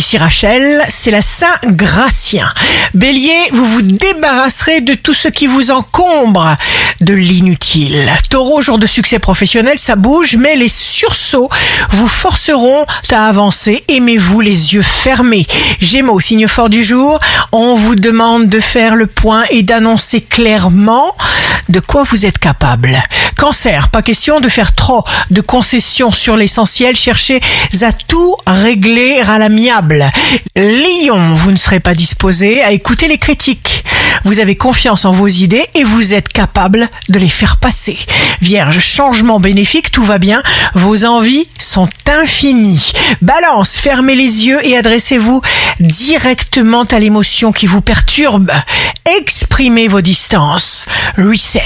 ici Rachel, c'est la Saint-Gratien. Bélier, vous vous débarrasserez de tout ce qui vous encombre, de l'inutile. Taureau, jour de succès professionnel, ça bouge, mais les sursauts vous forceront à avancer. Aimez-vous les yeux fermés? Gémeaux, signe fort du jour, on vous demande de faire le point et d'annoncer clairement de quoi vous êtes capable. Cancer, pas question de faire trop de concessions sur l'essentiel, cherchez à tout régler à l'amiable. Lion, vous ne serez pas disposé à écouter les critiques. Vous avez confiance en vos idées et vous êtes capable de les faire passer. Vierge, changement bénéfique, tout va bien, vos envies sont infinies. Balance, fermez les yeux et adressez-vous directement à l'émotion qui vous perturbe. Exprimez vos distances. Reset.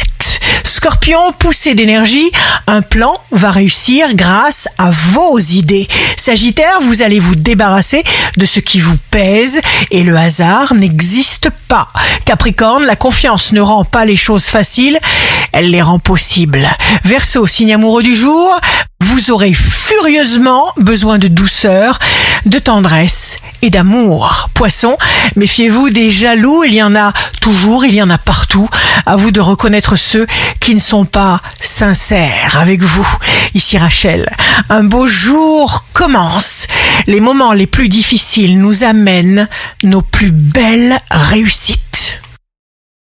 Scorpion, poussé d'énergie, un plan va réussir grâce à vos idées. Sagittaire, vous allez vous débarrasser de ce qui vous pèse et le hasard n'existe pas. Capricorne, la confiance ne rend pas les choses faciles, elle les rend possibles. Verseau, signe amoureux du jour, vous aurez furieusement besoin de douceur, de tendresse et d'amour. Poisson, méfiez-vous des jaloux, il y en a toujours, il y en a partout. À vous de reconnaître ceux qui ne sont pas sincères avec vous. Ici Rachel, un beau jour commence. Les moments les plus difficiles nous amènent nos plus belles réussites.